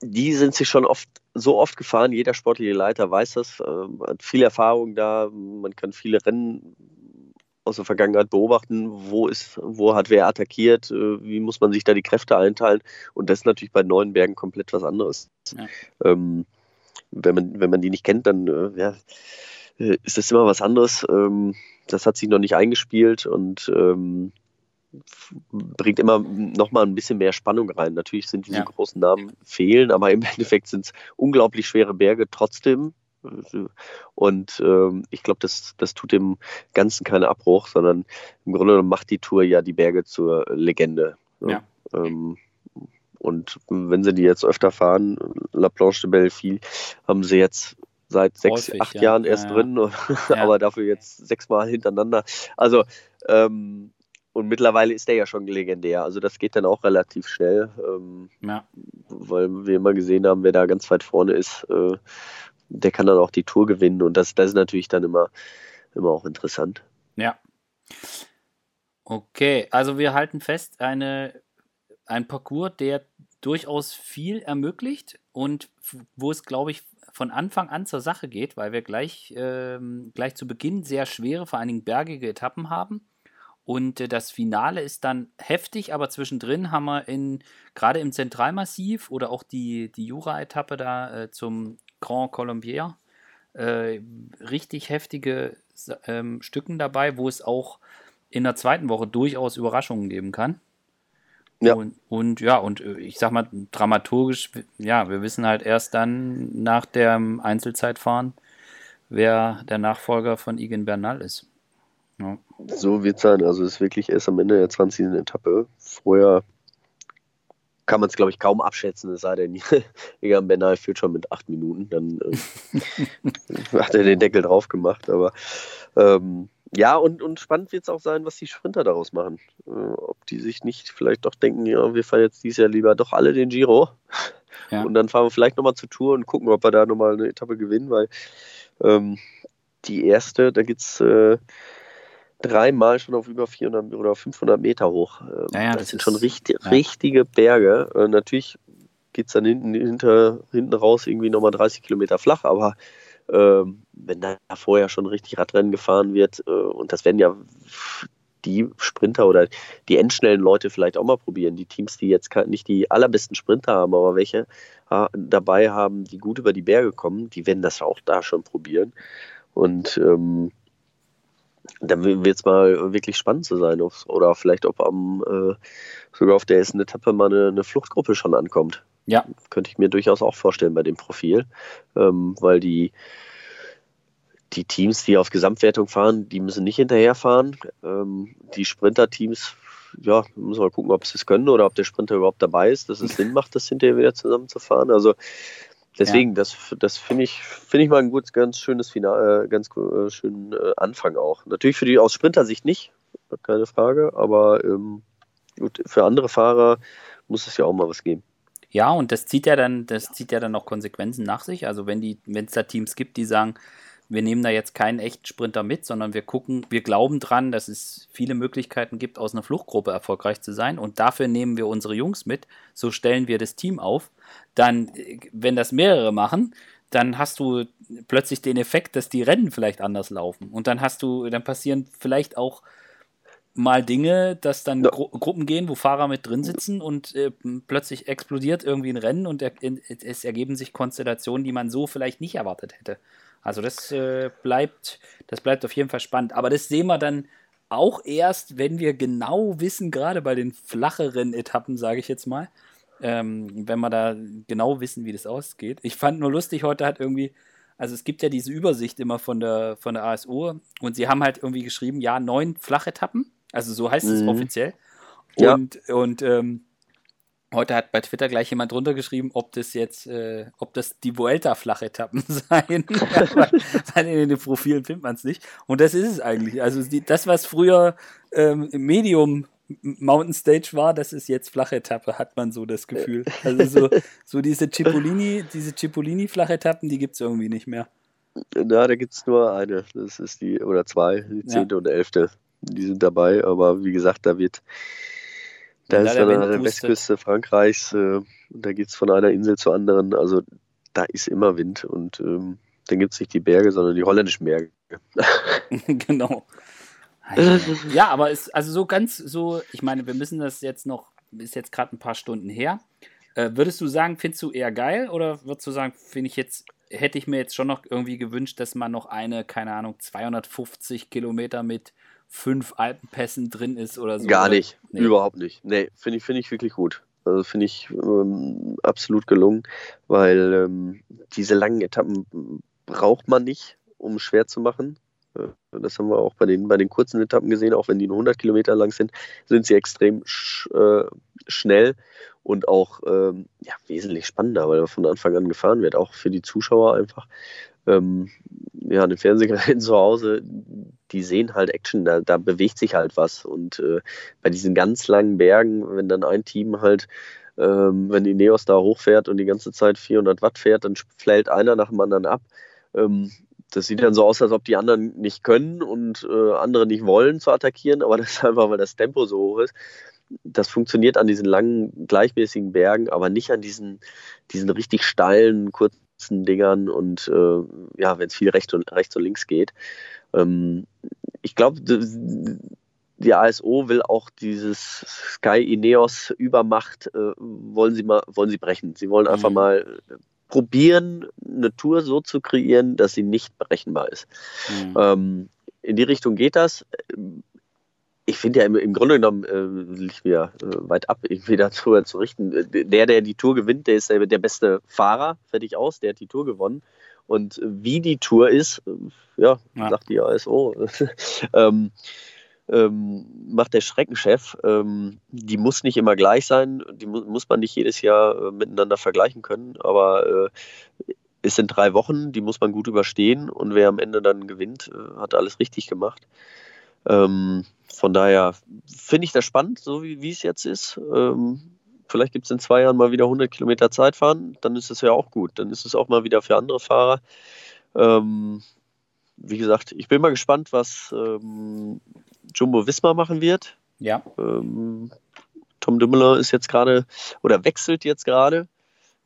die sind sich schon oft so oft gefahren. Jeder sportliche Leiter weiß das, äh, hat viel Erfahrung da. Man kann viele Rennen aus der Vergangenheit beobachten, wo ist, wo hat wer attackiert, äh, wie muss man sich da die Kräfte einteilen. Und das ist natürlich bei neuen Bergen komplett was anderes. Ja. Ähm, wenn, man, wenn man die nicht kennt, dann äh, ja, ist das immer was anderes. Ähm, das hat sich noch nicht eingespielt und ähm, bringt immer noch mal ein bisschen mehr Spannung rein. Natürlich sind diese ja. großen Namen fehlen, aber im Endeffekt sind es unglaublich schwere Berge trotzdem. Und ähm, ich glaube, das, das tut dem Ganzen keinen Abbruch, sondern im Grunde genommen macht die Tour ja die Berge zur Legende. Ja. Ähm, und wenn sie die jetzt öfter fahren, La Planche de Belleville, haben sie jetzt seit sechs, Häufig, acht ja. Jahren erst ja, drin, aber dafür jetzt sechsmal hintereinander. Also, ähm, und mittlerweile ist der ja schon legendär. Also das geht dann auch relativ schnell, ähm, ja. weil wir immer gesehen haben, wer da ganz weit vorne ist. Äh, der kann dann auch die Tour gewinnen und das, das ist natürlich dann immer, immer auch interessant. Ja. Okay, also wir halten fest, eine, ein Parcours, der durchaus viel ermöglicht und wo es, glaube ich, von Anfang an zur Sache geht, weil wir gleich, ähm, gleich zu Beginn sehr schwere, vor allen Dingen bergige Etappen haben. Und äh, das Finale ist dann heftig, aber zwischendrin haben wir in, gerade im Zentralmassiv oder auch die, die Jura-Etappe da äh, zum Grand Colombier äh, richtig heftige ähm, Stücken dabei, wo es auch in der zweiten Woche durchaus Überraschungen geben kann. Ja. Und, und, ja, und äh, ich sag mal, dramaturgisch, ja, wir wissen halt erst dann nach dem Einzelzeitfahren, wer der Nachfolger von Igen Bernal ist. Ja. So wird es sein. Also es ist wirklich erst am Ende der 20. Etappe. Vorher kann man es, glaube ich, kaum abschätzen, es sei denn, Egan Bernal führt schon mit acht Minuten, dann äh, hat er den Deckel drauf gemacht. Aber ähm, ja, und, und spannend wird es auch sein, was die Sprinter daraus machen. Äh, ob die sich nicht vielleicht doch denken, ja, wir fahren jetzt dieses Jahr lieber doch alle den Giro. Ja. Und dann fahren wir vielleicht nochmal zur Tour und gucken, ob wir da nochmal eine Etappe gewinnen, weil ähm, die erste, da gibt es äh, dreimal schon auf über 400 oder 500 Meter hoch. Ähm, ja, ja, das, das, sind schon richtig, ja. richtige Berge. Äh, natürlich geht es dann hinten, hinter, hinten raus irgendwie nochmal 30 Kilometer flach, aber wenn da vorher schon richtig Radrennen gefahren wird, äh, und das werden ja die Sprinter oder die endschnellen Leute vielleicht auch mal probieren. Die Teams, die jetzt nicht die allerbesten Sprinter haben, aber welche dabei haben, die gut über die Berge kommen, die werden das auch da schon probieren. Und ähm, dann wird es mal wirklich spannend zu sein. Oder vielleicht, ob am, äh, sogar auf der ersten Etappe mal eine, eine, Fluchtgruppe schon ankommt. Ja. Könnte ich mir durchaus auch vorstellen bei dem Profil. Ähm, weil die, die Teams, die auf Gesamtwertung fahren, die müssen nicht hinterherfahren. Ähm, die Sprinter-Teams, ja, müssen wir gucken, ob sie es können oder ob der Sprinter überhaupt dabei ist, dass es Sinn macht, das hinterher wieder zusammenzufahren. Also Deswegen, ja. das, das finde ich, find ich mal ein gut, ganz schönes Finale, äh, ganz äh, schönen äh, Anfang auch. Natürlich für die aus Sprintersicht nicht, keine Frage, aber ähm, gut, für andere Fahrer muss es ja auch mal was geben. Ja, und das zieht ja dann, das zieht ja dann auch Konsequenzen nach sich. Also wenn die, wenn es da Teams gibt, die sagen, wir nehmen da jetzt keinen echten Sprinter mit, sondern wir gucken, wir glauben dran, dass es viele Möglichkeiten gibt, aus einer Fluchtgruppe erfolgreich zu sein und dafür nehmen wir unsere Jungs mit, so stellen wir das Team auf. Dann, wenn das mehrere machen, dann hast du plötzlich den Effekt, dass die Rennen vielleicht anders laufen und dann hast du, dann passieren vielleicht auch mal Dinge, dass dann ja. Gru Gruppen gehen, wo Fahrer mit drin sitzen und äh, plötzlich explodiert irgendwie ein Rennen und er, es ergeben sich Konstellationen, die man so vielleicht nicht erwartet hätte. Also das äh, bleibt, das bleibt auf jeden Fall spannend. Aber das sehen wir dann auch erst, wenn wir genau wissen, gerade bei den flacheren Etappen, sage ich jetzt mal, ähm, wenn wir da genau wissen, wie das ausgeht. Ich fand nur lustig, heute hat irgendwie, also es gibt ja diese Übersicht immer von der, von der ASO und sie haben halt irgendwie geschrieben, ja, neun Flachetappen, also so heißt mhm. es offiziell. Und, ja. und ähm, Heute hat bei Twitter gleich jemand drunter geschrieben, ob das jetzt, äh, ob das die Vuelta-Flachetappen seien. weil in den Profilen findet man es nicht. Und das ist es eigentlich. Also die, das, was früher ähm, Medium Mountain Stage war, das ist jetzt Flachetappe, hat man so das Gefühl. Also so, so diese Cipollini, diese Cipollini-Flachetappen, die gibt es irgendwie nicht mehr. Na, da gibt es nur eine. Das ist die, oder zwei, die zehnte ja. und elfte. Die sind dabei, aber wie gesagt, da wird da ist dann an der Westküste Frankreichs, äh, da geht es von einer Insel zur anderen. Also da ist immer Wind und ähm, dann gibt es nicht die Berge, sondern die holländischen Berge. genau. Ja, aber ist also so ganz so, ich meine, wir müssen das jetzt noch, ist jetzt gerade ein paar Stunden her. Äh, würdest du sagen, findest du eher geil oder würdest du sagen, finde ich jetzt, hätte ich mir jetzt schon noch irgendwie gewünscht, dass man noch eine, keine Ahnung, 250 Kilometer mit fünf Alpenpässen drin ist oder so. Gar nicht, nee. überhaupt nicht. Nee, finde ich, find ich wirklich gut. Also finde ich ähm, absolut gelungen, weil ähm, diese langen Etappen braucht man nicht, um schwer zu machen. Das haben wir auch bei den, bei den kurzen Etappen gesehen, auch wenn die nur 100 Kilometer lang sind, sind sie extrem sch, äh, schnell und auch ähm, ja, wesentlich spannender, weil von Anfang an gefahren wird, auch für die Zuschauer einfach ähm, ja, eine Fernsehgeräten zu Hause, die sehen halt Action, da, da bewegt sich halt was. Und äh, bei diesen ganz langen Bergen, wenn dann ein Team halt, ähm, wenn die Neos da hochfährt und die ganze Zeit 400 Watt fährt, dann fällt einer nach dem anderen ab. Ähm, das sieht dann so aus, als ob die anderen nicht können und äh, andere nicht wollen zu attackieren, aber das ist einfach, weil das Tempo so hoch ist. Das funktioniert an diesen langen, gleichmäßigen Bergen, aber nicht an diesen, diesen richtig steilen, kurzen Dingern und äh, ja, wenn es viel rechts und, rechts und links geht. Ähm, ich glaube, die ASO will auch dieses Sky Ineos Übermacht, äh, wollen sie mal, wollen sie brechen. Sie wollen einfach mhm. mal probieren, eine Tour so zu kreieren, dass sie nicht berechenbar ist. Mhm. Ähm, in die Richtung geht das ich finde ja im, im, Grunde genommen äh, liegt mir äh, weit ab, irgendwie darüber zu richten. Der, der die Tour gewinnt, der ist der, der beste Fahrer, fertig aus, der hat die Tour gewonnen. Und wie die Tour ist, äh, ja, ja, sagt die ASO, ähm, ähm, macht der Schreckenchef. Ähm, die muss nicht immer gleich sein, die mu muss man nicht jedes Jahr äh, miteinander vergleichen können, aber äh, es sind drei Wochen, die muss man gut überstehen und wer am Ende dann gewinnt, äh, hat alles richtig gemacht. Ähm, von daher finde ich das spannend, so wie, es jetzt ist. Ähm, vielleicht gibt es in zwei Jahren mal wieder 100 Kilometer Zeitfahren, dann ist es ja auch gut. Dann ist es auch mal wieder für andere Fahrer. Ähm, wie gesagt, ich bin mal gespannt, was ähm, Jumbo Wismar machen wird. Ja. Ähm, Tom Dümmeler ist jetzt gerade oder wechselt jetzt gerade.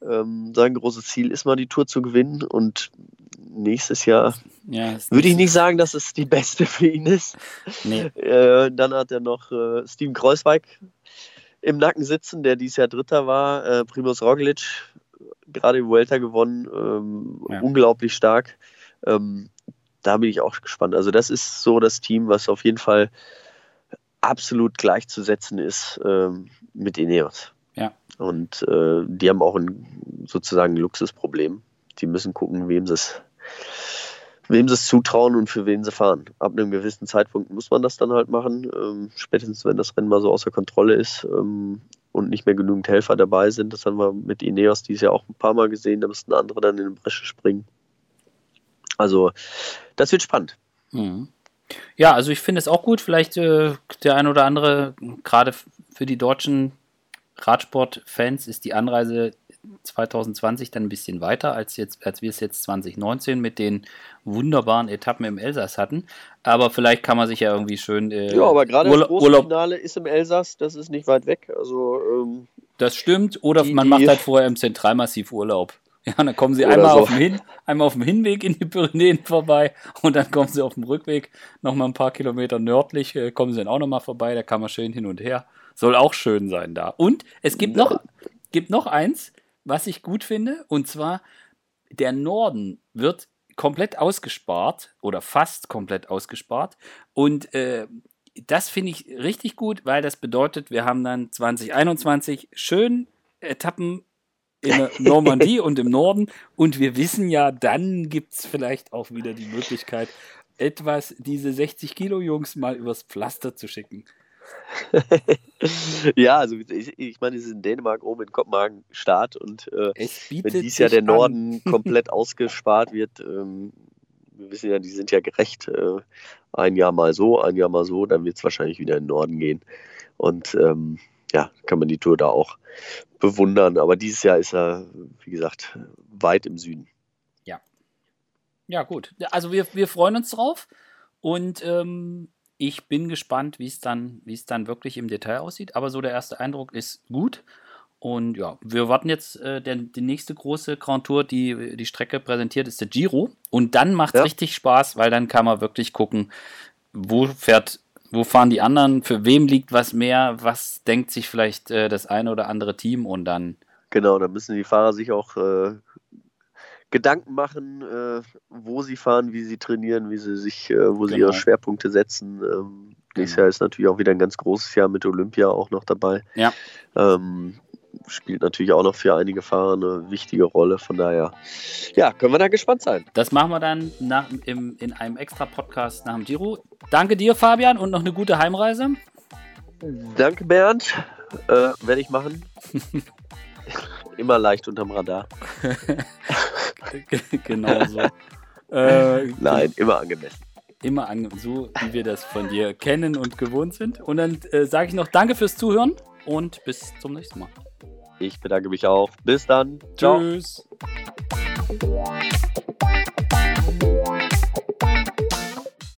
Ähm, sein großes Ziel ist mal die Tour zu gewinnen und nächstes Jahr ja, würde ich nicht sagen, dass es die beste für ihn ist. Nee. Äh, dann hat er noch äh, Steven Kreuzweig im Nacken sitzen, der dieses Jahr Dritter war. Äh, Primus Roglic, gerade im Vuelta gewonnen, ähm, ja. unglaublich stark. Ähm, da bin ich auch gespannt. Also das ist so das Team, was auf jeden Fall absolut gleichzusetzen ist ähm, mit Ineos. Ja. Und äh, die haben auch ein sozusagen ein Luxusproblem. Die müssen gucken, wem sie es wem sie es zutrauen und für wen sie fahren. Ab einem gewissen Zeitpunkt muss man das dann halt machen, ähm, spätestens wenn das Rennen mal so außer Kontrolle ist ähm, und nicht mehr genügend Helfer dabei sind. Das haben wir mit Ineos dieses Jahr auch ein paar Mal gesehen, da müssten andere dann in die Bresche springen. Also, das wird spannend. Mhm. Ja, also ich finde es auch gut. Vielleicht äh, der ein oder andere, gerade für die deutschen Radsportfans, ist die Anreise 2020 dann ein bisschen weiter, als, jetzt, als wir es jetzt 2019 mit den wunderbaren Etappen im Elsass hatten. Aber vielleicht kann man sich ja irgendwie schön. Äh, ja, aber gerade das große Finale ist im Elsass, das ist nicht weit weg. Also, ähm, das stimmt. Oder die, man macht halt vorher im Zentralmassiv Urlaub. Ja, dann kommen sie einmal, so. auf dem Hin, einmal auf dem Hinweg in die Pyrenäen vorbei und dann kommen sie auf dem Rückweg nochmal ein paar Kilometer nördlich, äh, kommen sie dann auch nochmal vorbei, da kann man schön hin und her. Soll auch schön sein da. Und es gibt noch, gibt noch eins, was ich gut finde, und zwar der Norden wird komplett ausgespart oder fast komplett ausgespart. Und äh, das finde ich richtig gut, weil das bedeutet, wir haben dann 2021 schön Etappen in der Normandie und im Norden. Und wir wissen ja, dann gibt es vielleicht auch wieder die Möglichkeit, etwas diese 60 Kilo Jungs mal übers Pflaster zu schicken. ja, also ich, ich meine, es ist in Dänemark oben in Kopenhagen Start und äh, wenn dies Jahr der Norden komplett ausgespart wird, ähm, wir wissen ja, die sind ja gerecht, äh, ein Jahr mal so, ein Jahr mal so, dann wird es wahrscheinlich wieder in den Norden gehen. Und ähm, ja, kann man die Tour da auch bewundern. Aber dieses Jahr ist er, wie gesagt, weit im Süden. Ja. Ja, gut. Also wir, wir freuen uns drauf und ähm, ich bin gespannt, wie es dann, wie es dann wirklich im Detail aussieht. Aber so der erste Eindruck ist gut. Und ja, wir warten jetzt, äh, der, die nächste große Grand Tour, die die Strecke präsentiert, ist der Giro. Und dann macht es ja. richtig Spaß, weil dann kann man wirklich gucken, wo fährt, wo fahren die anderen, für wem liegt was mehr, was denkt sich vielleicht äh, das eine oder andere Team und dann. Genau, da müssen die Fahrer sich auch äh, Gedanken machen, äh, wo sie fahren, wie sie trainieren, wie sie sich, äh, wo genau. sie ihre Schwerpunkte setzen. Ähm, nächstes genau. Jahr ist natürlich auch wieder ein ganz großes Jahr mit Olympia auch noch dabei. Ja. Ähm, spielt natürlich auch noch für einige Fahrer eine wichtige Rolle. Von daher, ja, können wir da gespannt sein. Das machen wir dann nach, im, in einem extra Podcast nach dem Giro. Danke dir, Fabian, und noch eine gute Heimreise. Danke, Bernd. Äh, Werde ich machen. Immer leicht unterm Radar. genau so. Äh, Nein, immer angemessen. Immer an, so, wie wir das von dir kennen und gewohnt sind. Und dann äh, sage ich noch Danke fürs Zuhören und bis zum nächsten Mal. Ich bedanke mich auch. Bis dann. Ciao. Tschüss.